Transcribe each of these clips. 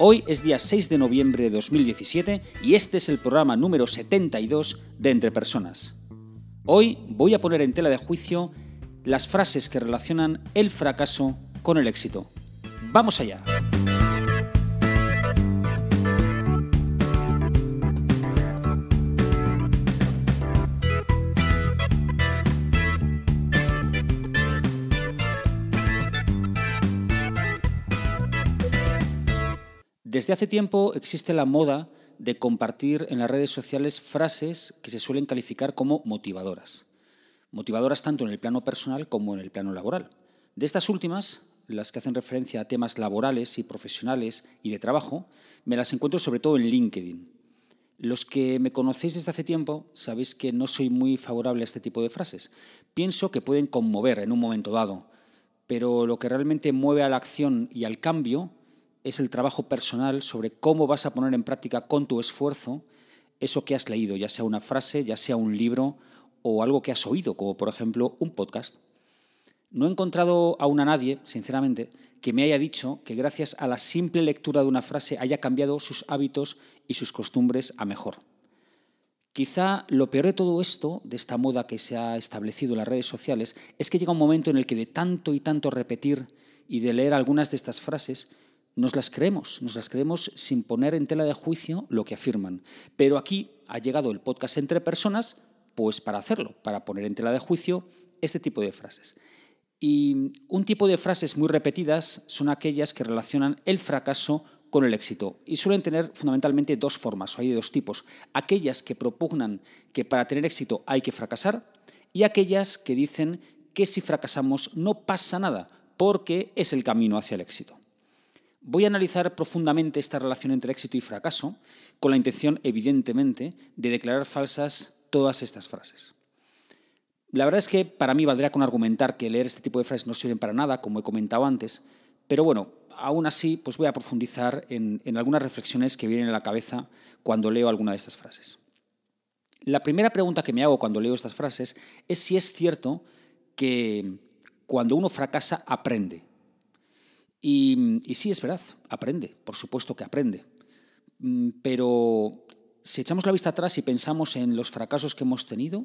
Hoy es día 6 de noviembre de 2017 y este es el programa número 72 de Entre Personas. Hoy voy a poner en tela de juicio las frases que relacionan el fracaso con el éxito. ¡Vamos allá! Desde hace tiempo existe la moda de compartir en las redes sociales frases que se suelen calificar como motivadoras. Motivadoras tanto en el plano personal como en el plano laboral. De estas últimas, las que hacen referencia a temas laborales y profesionales y de trabajo, me las encuentro sobre todo en LinkedIn. Los que me conocéis desde hace tiempo sabéis que no soy muy favorable a este tipo de frases. Pienso que pueden conmover en un momento dado, pero lo que realmente mueve a la acción y al cambio es el trabajo personal sobre cómo vas a poner en práctica con tu esfuerzo eso que has leído, ya sea una frase, ya sea un libro o algo que has oído, como por ejemplo un podcast. No he encontrado aún a nadie, sinceramente, que me haya dicho que gracias a la simple lectura de una frase haya cambiado sus hábitos y sus costumbres a mejor. Quizá lo peor de todo esto, de esta moda que se ha establecido en las redes sociales, es que llega un momento en el que de tanto y tanto repetir y de leer algunas de estas frases, nos las creemos, nos las creemos sin poner en tela de juicio lo que afirman. Pero aquí ha llegado el podcast entre personas, pues para hacerlo, para poner en tela de juicio este tipo de frases. Y un tipo de frases muy repetidas son aquellas que relacionan el fracaso con el éxito y suelen tener fundamentalmente dos formas, o hay de dos tipos. Aquellas que propugnan que para tener éxito hay que fracasar y aquellas que dicen que si fracasamos no pasa nada porque es el camino hacia el éxito. Voy a analizar profundamente esta relación entre éxito y fracaso, con la intención, evidentemente, de declarar falsas todas estas frases. La verdad es que para mí valdría con argumentar que leer este tipo de frases no sirven para nada, como he comentado antes, pero bueno, aún así pues voy a profundizar en, en algunas reflexiones que vienen a la cabeza cuando leo alguna de estas frases. La primera pregunta que me hago cuando leo estas frases es si es cierto que cuando uno fracasa aprende. Y, sí, es verdad, aprende, por supuesto que aprende. Mm, pero si echamos la vista atrás y pensamos en los fracasos que hemos tenido,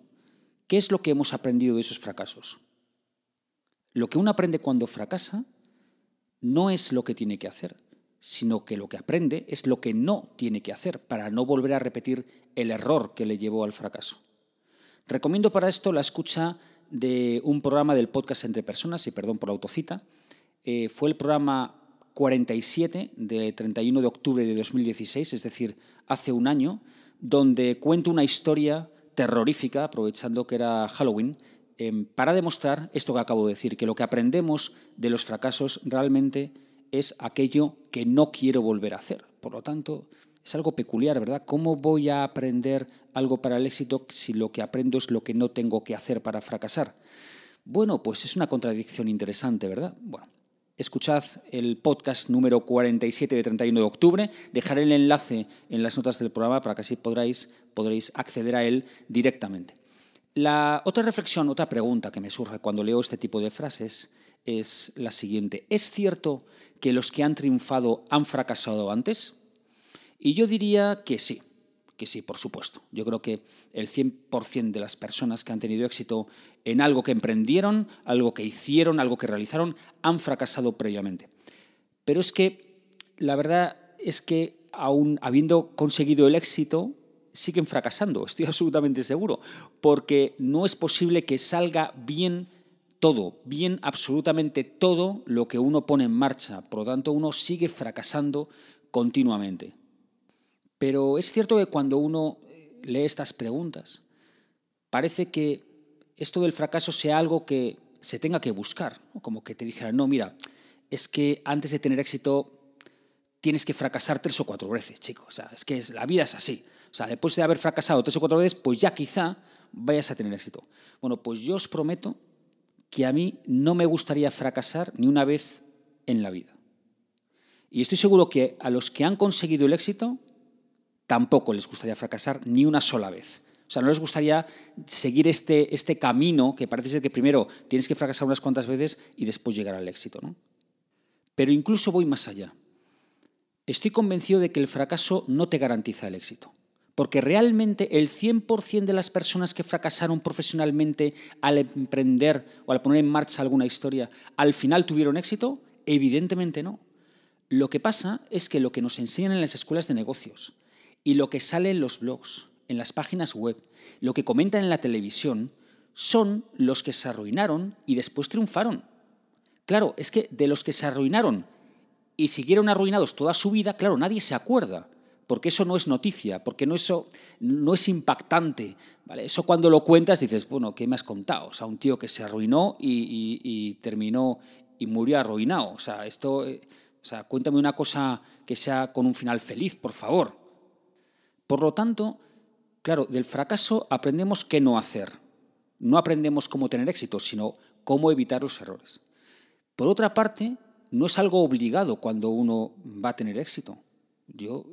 ¿qué es lo que hemos aprendido de esos fracasos? Lo que uno aprende cuando fracasa no es lo que tiene que hacer, sino que lo que aprende es lo que no tiene que hacer para no volver a repetir el error que le llevó al fracaso. Recomiendo para esto la escucha de un programa del podcast Entre Personas, y perdón por la autocita, eh, fue el programa 47 de 31 de octubre de 2016, es decir, hace un año, donde cuento una historia terrorífica, aprovechando que era Halloween, em, para demostrar esto que acabo de decir, que lo que aprendemos de los fracasos realmente es aquello que no quiero volver a hacer. Por lo tanto, es algo peculiar, ¿verdad? ¿Cómo voy a aprender algo para el éxito si lo que aprendo es lo que no tengo que hacer para fracasar? Bueno, pues es una contradicción interesante, ¿verdad? Bueno, escuchad el podcast número 47 de 31 de octubre. Dejaré el enlace en las notas del programa para que así podréis, podréis acceder a él directamente. La otra reflexión, otra pregunta que me surge cuando leo este tipo de frases es la siguiente. ¿Es cierto que los que han triunfado han fracasado antes? Y yo diría que sí que sí, por supuesto. Yo creo que el 100% de las personas que han tenido éxito en algo que emprendieron, algo que hicieron, algo que realizaron, han fracasado previamente. Pero es que la verdad es que aún habiendo conseguido el éxito, siguen fracasando, estoy absolutamente seguro, porque no es posible que salga bien todo, bien absolutamente todo lo que uno pone en marcha. Por lo tanto, uno sigue fracasando continuamente. Pero es cierto que cuando uno eh, lee estas preguntas, parece que esto del fracaso sea algo que se tenga que buscar, como que te dijeran, no, mira, es que antes de tener éxito tienes que fracasar tres o cuatro veces, chicos, o sea, es que la vida es así. O sea, después de haber fracasado tres o cuatro veces, pues ya quizá vayas a tener éxito. Bueno, pues yo os prometo que a mí no me gustaría fracasar ni una vez en la vida. Y estoy seguro que a los que han conseguido el éxito tampoco les gustaría fracasar ni una sola vez. O sea, no les gustaría seguir este, este camino que parece ser que primero tienes que fracasar unas cuantas veces y después llegar al éxito. ¿no? Pero incluso voy más allá. Estoy convencido de que el fracaso no te garantiza el éxito. Porque realmente el 100% de las personas que fracasaron profesionalmente al emprender o al poner en marcha alguna historia, al final tuvieron éxito? Evidentemente no. Lo que pasa es que lo que nos enseñan en las escuelas de negocios y lo que sale en los blogs, en las páginas web, lo que comentan en la televisión, son los que se arruinaron y después triunfaron. Claro, es que de los que se arruinaron y siguieron arruinados toda su vida, claro, nadie se acuerda, porque eso no es noticia, porque no, eso no es impactante. ¿vale? Eso cuando lo cuentas dices, bueno, ¿qué me has contado? O sea, un tío que se arruinó y, terminó y murió arruinado. O sea, esto, eh, o sea, cuéntame una cosa que sea con un final feliz, por favor. Por lo tanto, Claro, del fracaso aprendemos qué no hacer. No aprendemos cómo tener éxito, sino cómo evitar los errores. Por otra parte, no es algo obligado cuando uno va a tener éxito. Yo,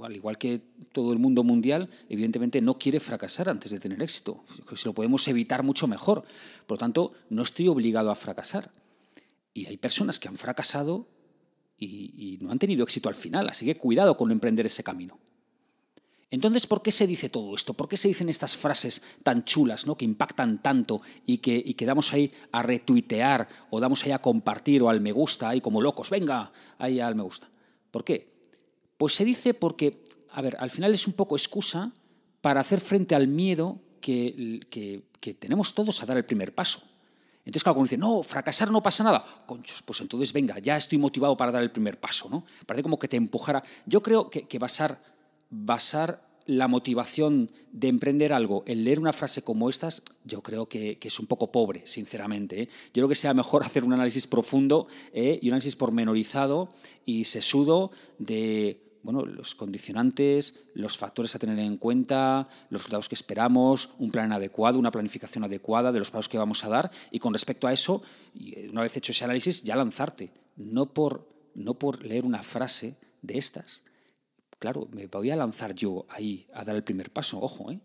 al igual que todo el mundo mundial, evidentemente no quiere fracasar antes de tener éxito. Si lo podemos evitar mucho mejor. Por lo tanto, no estoy obligado a fracasar. Y hay personas que han fracasado y, y no han tenido éxito al final. Así que cuidado con emprender ese camino. Entonces, ¿por qué se dice todo esto? ¿Por qué se dicen estas frases tan chulas, ¿no? que impactan tanto y que, y damos ahí a retuitear o damos ahí a compartir o al me gusta, ahí como locos, venga, ahí al me gusta? ¿Por qué? Pues se dice porque, a ver, al final es un poco excusa para hacer frente al miedo que, que, tenemos todos a dar el primer paso. Entonces, claro, cuando dice, no, fracasar no pasa nada, conchos, pues entonces venga, ya estoy motivado para dar el primer paso, ¿no? Parece como que te empujara. Yo creo que, que basar basar la motivación de emprender algo en leer una frase como estas, yo creo que, es un poco pobre, sinceramente. ¿eh? Yo creo que sea mejor hacer un análisis profundo ¿eh? y un análisis pormenorizado y sesudo de bueno, los condicionantes, los factores a tener en cuenta, los resultados que esperamos, un plan adecuado, una planificación adecuada de los pasos que vamos a dar y con respecto a eso, eh, una vez hecho ese análisis, ya lanzarte, no por, no por leer una frase de estas, claro, me voy a lanzar yo ahí a dar el primer paso, ojo, ¿eh?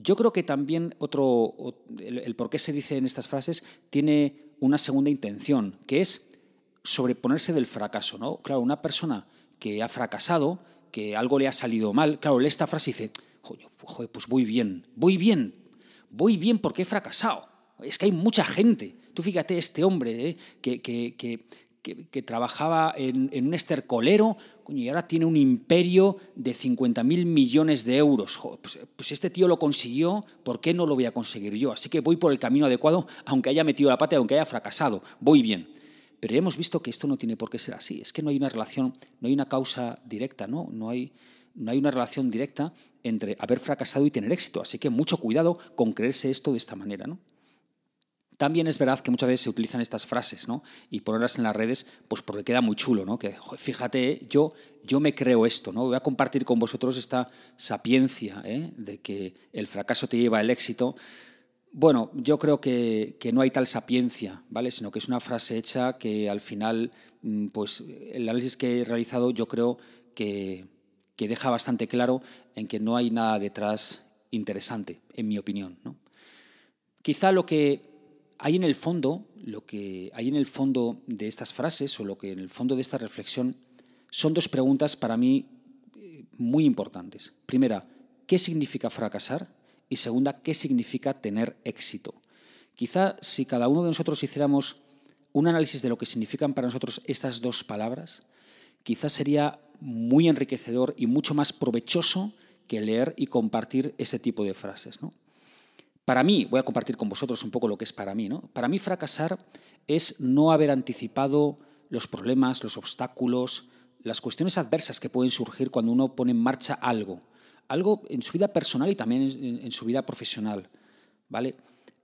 Yo creo que también otro, el, por qué se dice en estas frases tiene una segunda intención, que es sobreponerse del fracaso, ¿no? Claro, una persona que ha fracasado, que algo le ha salido mal, claro, lee esta frase y dice, joder, pues voy bien, voy bien, voy bien porque he fracasado. Es que hay mucha gente. Tú fíjate, este hombre ¿eh? que, que, que, trabajaba en, un estercolero y ahora tiene un imperio de 50.000 millones de euros. Pues, pues, este tío lo consiguió, ¿por qué no lo voy a conseguir yo? Así que voy por el camino adecuado, aunque haya metido la pata, aunque haya fracasado, voy bien. Pero hemos visto que esto no tiene por qué ser así. Es que no hay una relación, no hay una causa directa, ¿no? No hay, no hay una relación directa entre haber fracasado y tener éxito. Así que mucho cuidado con creerse esto de esta manera, ¿no? También es verdad que muchas veces se utilizan estas frases, ¿no? Y ponerlas en las redes, pues porque queda muy chulo, ¿no? Que, fíjate, yo, yo me creo esto, ¿no? Voy a compartir con vosotros esta sapiencia ¿eh? de que el fracaso te lleva al éxito. Bueno, yo creo que, que, no hay tal sapiencia, ¿vale? Sino que es una frase hecha que al final, mm, pues el análisis que he realizado yo creo que, que deja bastante claro en que no hay nada detrás interesante, en mi opinión. Quizá lo que hay en el fondo, lo que hay en el fondo de estas frases o lo que en el fondo de esta reflexión son dos preguntas para mí eh, muy importantes. Primera, ¿qué significa fracasar? Y segunda, ¿qué significa tener éxito? Quizá si cada uno de nosotros hiciéramos un análisis de lo que significan para nosotros estas dos palabras, quizás sería muy enriquecedor y mucho más provechoso que leer y compartir ese tipo de frases. ¿no? Para mí, voy a compartir con vosotros un poco lo que es para mí, ¿no? Para mí fracasar es no haber anticipado los problemas, los obstáculos, las cuestiones adversas que pueden surgir cuando uno pone en marcha algo, algo en su vida personal y también en, su vida profesional, ¿vale?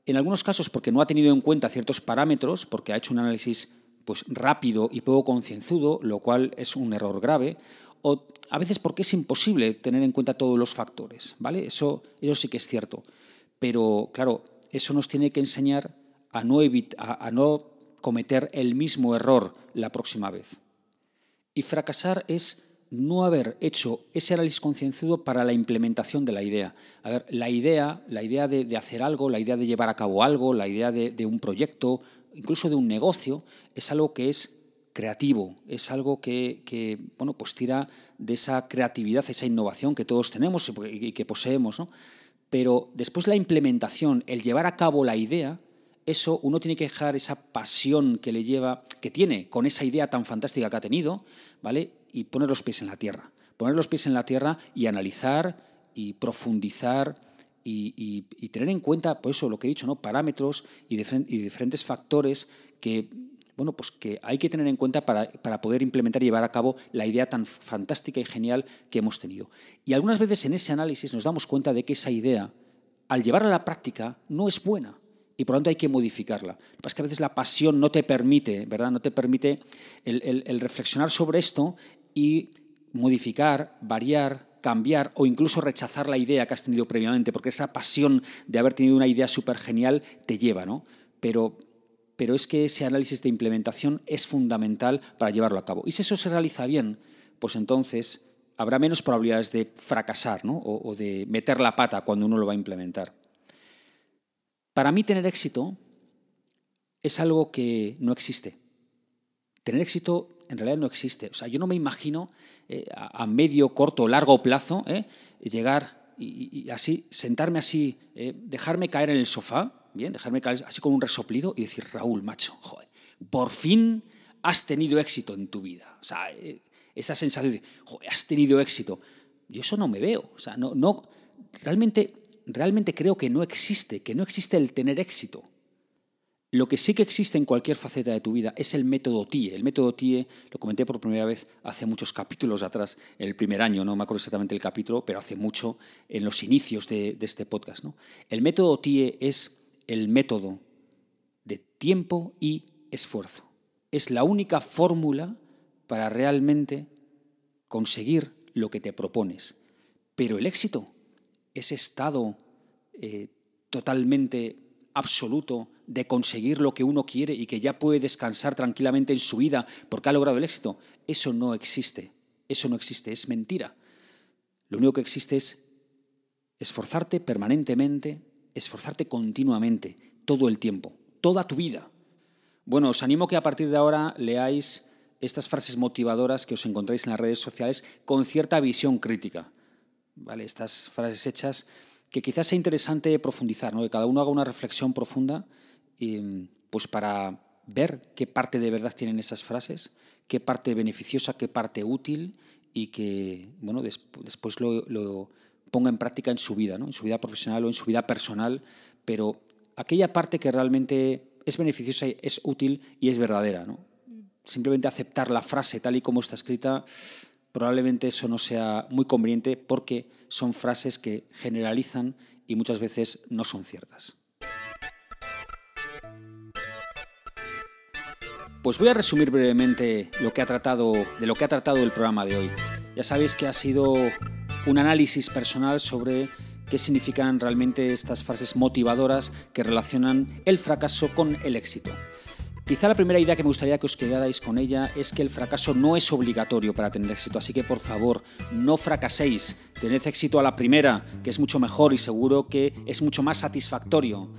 En algunos casos porque no ha tenido en cuenta ciertos parámetros, porque ha hecho un análisis pues rápido y poco concienzudo, lo cual es un error grave, o a veces porque es imposible tener en cuenta todos los factores, ¿vale? Eso, eso sí que es cierto. Pero, claro, eso nos tiene que enseñar a no, a no cometer el mismo error la próxima vez. Y fracasar es no haber hecho ese análisis concienzudo para la implementación de la idea. A ver, la idea, la idea de, hacer algo, la idea de llevar a cabo algo, la idea de, un proyecto, incluso de un negocio, es algo que es creativo, es algo que, bueno, pues tira de esa creatividad, esa innovación que todos tenemos y que poseemos. Pero después la implementación, el llevar a cabo la idea, eso uno tiene que dejar esa pasión que le lleva, que tiene con esa idea tan fantástica que ha tenido, ¿vale? Y poner los pies en la tierra. Poner los pies en la tierra y analizar y profundizar y, tener en cuenta, pues eso, lo que he dicho, ¿no? Parámetros y, diferentes factores que, bueno, pues que hay que tener en cuenta para, para, poder implementar y llevar a cabo la idea tan fantástica y genial que hemos tenido. Y algunas veces en ese análisis nos damos cuenta de que esa idea, al llevarla a la práctica, no es buena y por lo tanto hay que modificarla. Lo que pasa es que a veces la pasión no te permite, ¿verdad? No te permite el, reflexionar sobre esto y modificar, variar, cambiar o incluso rechazar la idea que has tenido previamente, porque esa pasión de haber tenido una idea súper genial te lleva, ¿no? Pero, pero es que ese análisis de implementación es fundamental para llevarlo a cabo. Y si eso se realiza bien, pues entonces habrá menos probabilidades de fracasar ¿no? o de meter la pata cuando uno lo va a implementar. Para mí tener éxito es algo que no existe. Tener éxito en realidad no existe. O sea, yo no me imagino eh, a, medio, corto o largo plazo eh, llegar y, así, sentarme así, eh, dejarme caer en el sofá, bien, dejarme caer así con un resoplido y decir, Raúl, macho, por fin has tenido éxito en tu vida. Sea, esa sensación de, joder, has tenido éxito. Yo eso no me veo. No, no, realmente realmente creo que no existe, que no existe el tener éxito. Lo que sí que existe en cualquier faceta de tu vida es el método TIE. El método TIE lo comenté por primera vez hace muchos capítulos atrás, el primer año, no me acuerdo exactamente el capítulo, pero hace mucho en los inicios de, este podcast. ¿no? El método TIE es el método de tiempo y esfuerzo. Es la única fórmula para realmente conseguir lo que te propones. Pero el éxito ese estado eh, totalmente absoluto de conseguir lo que uno quiere y que ya puede descansar tranquilamente en su vida porque ha logrado el éxito, eso no existe. Eso no existe, es mentira. Lo único que existe es esforzarte permanentemente, esforzarte continuamente, todo el tiempo, toda tu vida. Bueno, os animo que a partir de ahora leáis estas frases motivadoras que os encontráis en las redes sociales con cierta visión crítica. ¿vale? estas frases hechas, que quizás sea interesante profundizar, ¿no? que cada uno haga una reflexión profunda y, pues para ver qué parte de verdad tienen esas frases, qué parte beneficiosa, qué parte útil y que bueno, después lo, ponga en práctica en su vida, ¿no? en su vida profesional o en su vida personal, pero aquella parte que realmente es beneficiosa, es útil y es verdadera. Simplemente aceptar la frase tal y como está escrita probablemente eso no sea muy conveniente porque son frases que generalizan y muchas veces no son ciertas. Pues voy a resumir brevemente lo que ha tratado, de lo que ha tratado el programa de hoy. Ya sabéis que ha sido un análisis personal sobre qué significan realmente estas frases motivadoras que relacionan el fracaso con el éxito. Quizá la primera idea que me gustaría que os quedarais con ella es que el fracaso no es obligatorio para tener éxito, así que por favor no fracaséis, tened éxito a la primera, que es mucho mejor y seguro que es mucho más satisfactorio.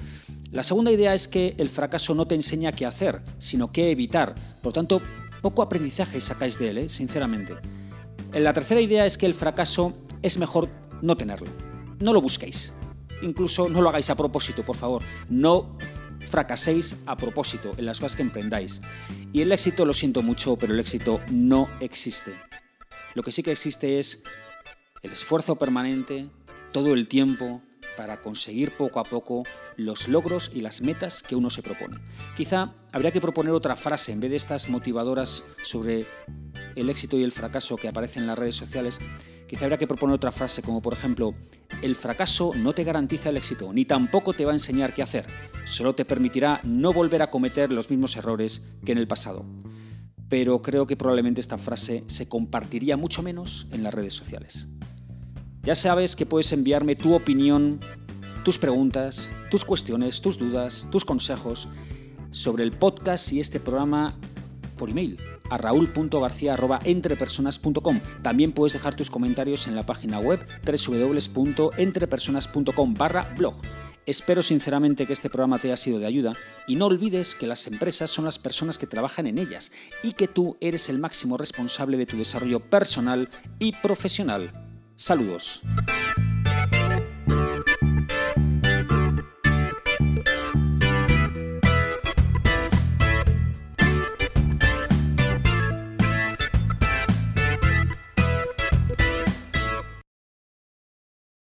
La segunda idea es que el fracaso no te enseña qué hacer, sino qué evitar, por tanto, poco aprendizaje sacáis de él, ¿eh? sinceramente. La tercera idea es que el fracaso es mejor no tenerlo, no lo busquéis, incluso no lo hagáis a propósito, por favor, no fracaséis a propósito en las cosas que emprendáis. Y el éxito, lo siento mucho, pero el éxito no existe. Lo que sí que existe es el esfuerzo permanente, todo el tiempo, para conseguir poco a poco los logros y las metas que uno se propone. Quizá habría que proponer otra frase en vez de estas motivadoras sobre el éxito y el fracaso que aparecen en las redes sociales. Quizá habría que proponer otra frase como por ejemplo, el fracaso no te garantiza el éxito, ni tampoco te va a enseñar qué hacer, solo te permitirá no volver a cometer los mismos errores que en el pasado. pero creo que probablemente esta frase se compartiría mucho menos en las redes sociales. Ya sabes que puedes enviarme tu opinión, tus preguntas, tus cuestiones, tus dudas, tus consejos sobre el podcast y este programa por email a raúl.garcía.entrepersonas.com. También puedes dejar tus comentarios en la página web www.entrepersonas.com barra blog. Espero sinceramente que este programa te haya sido de ayuda y no olvides que las empresas son las personas que trabajan en ellas y que tú eres el máximo responsable de tu desarrollo personal y profesional. Saludos.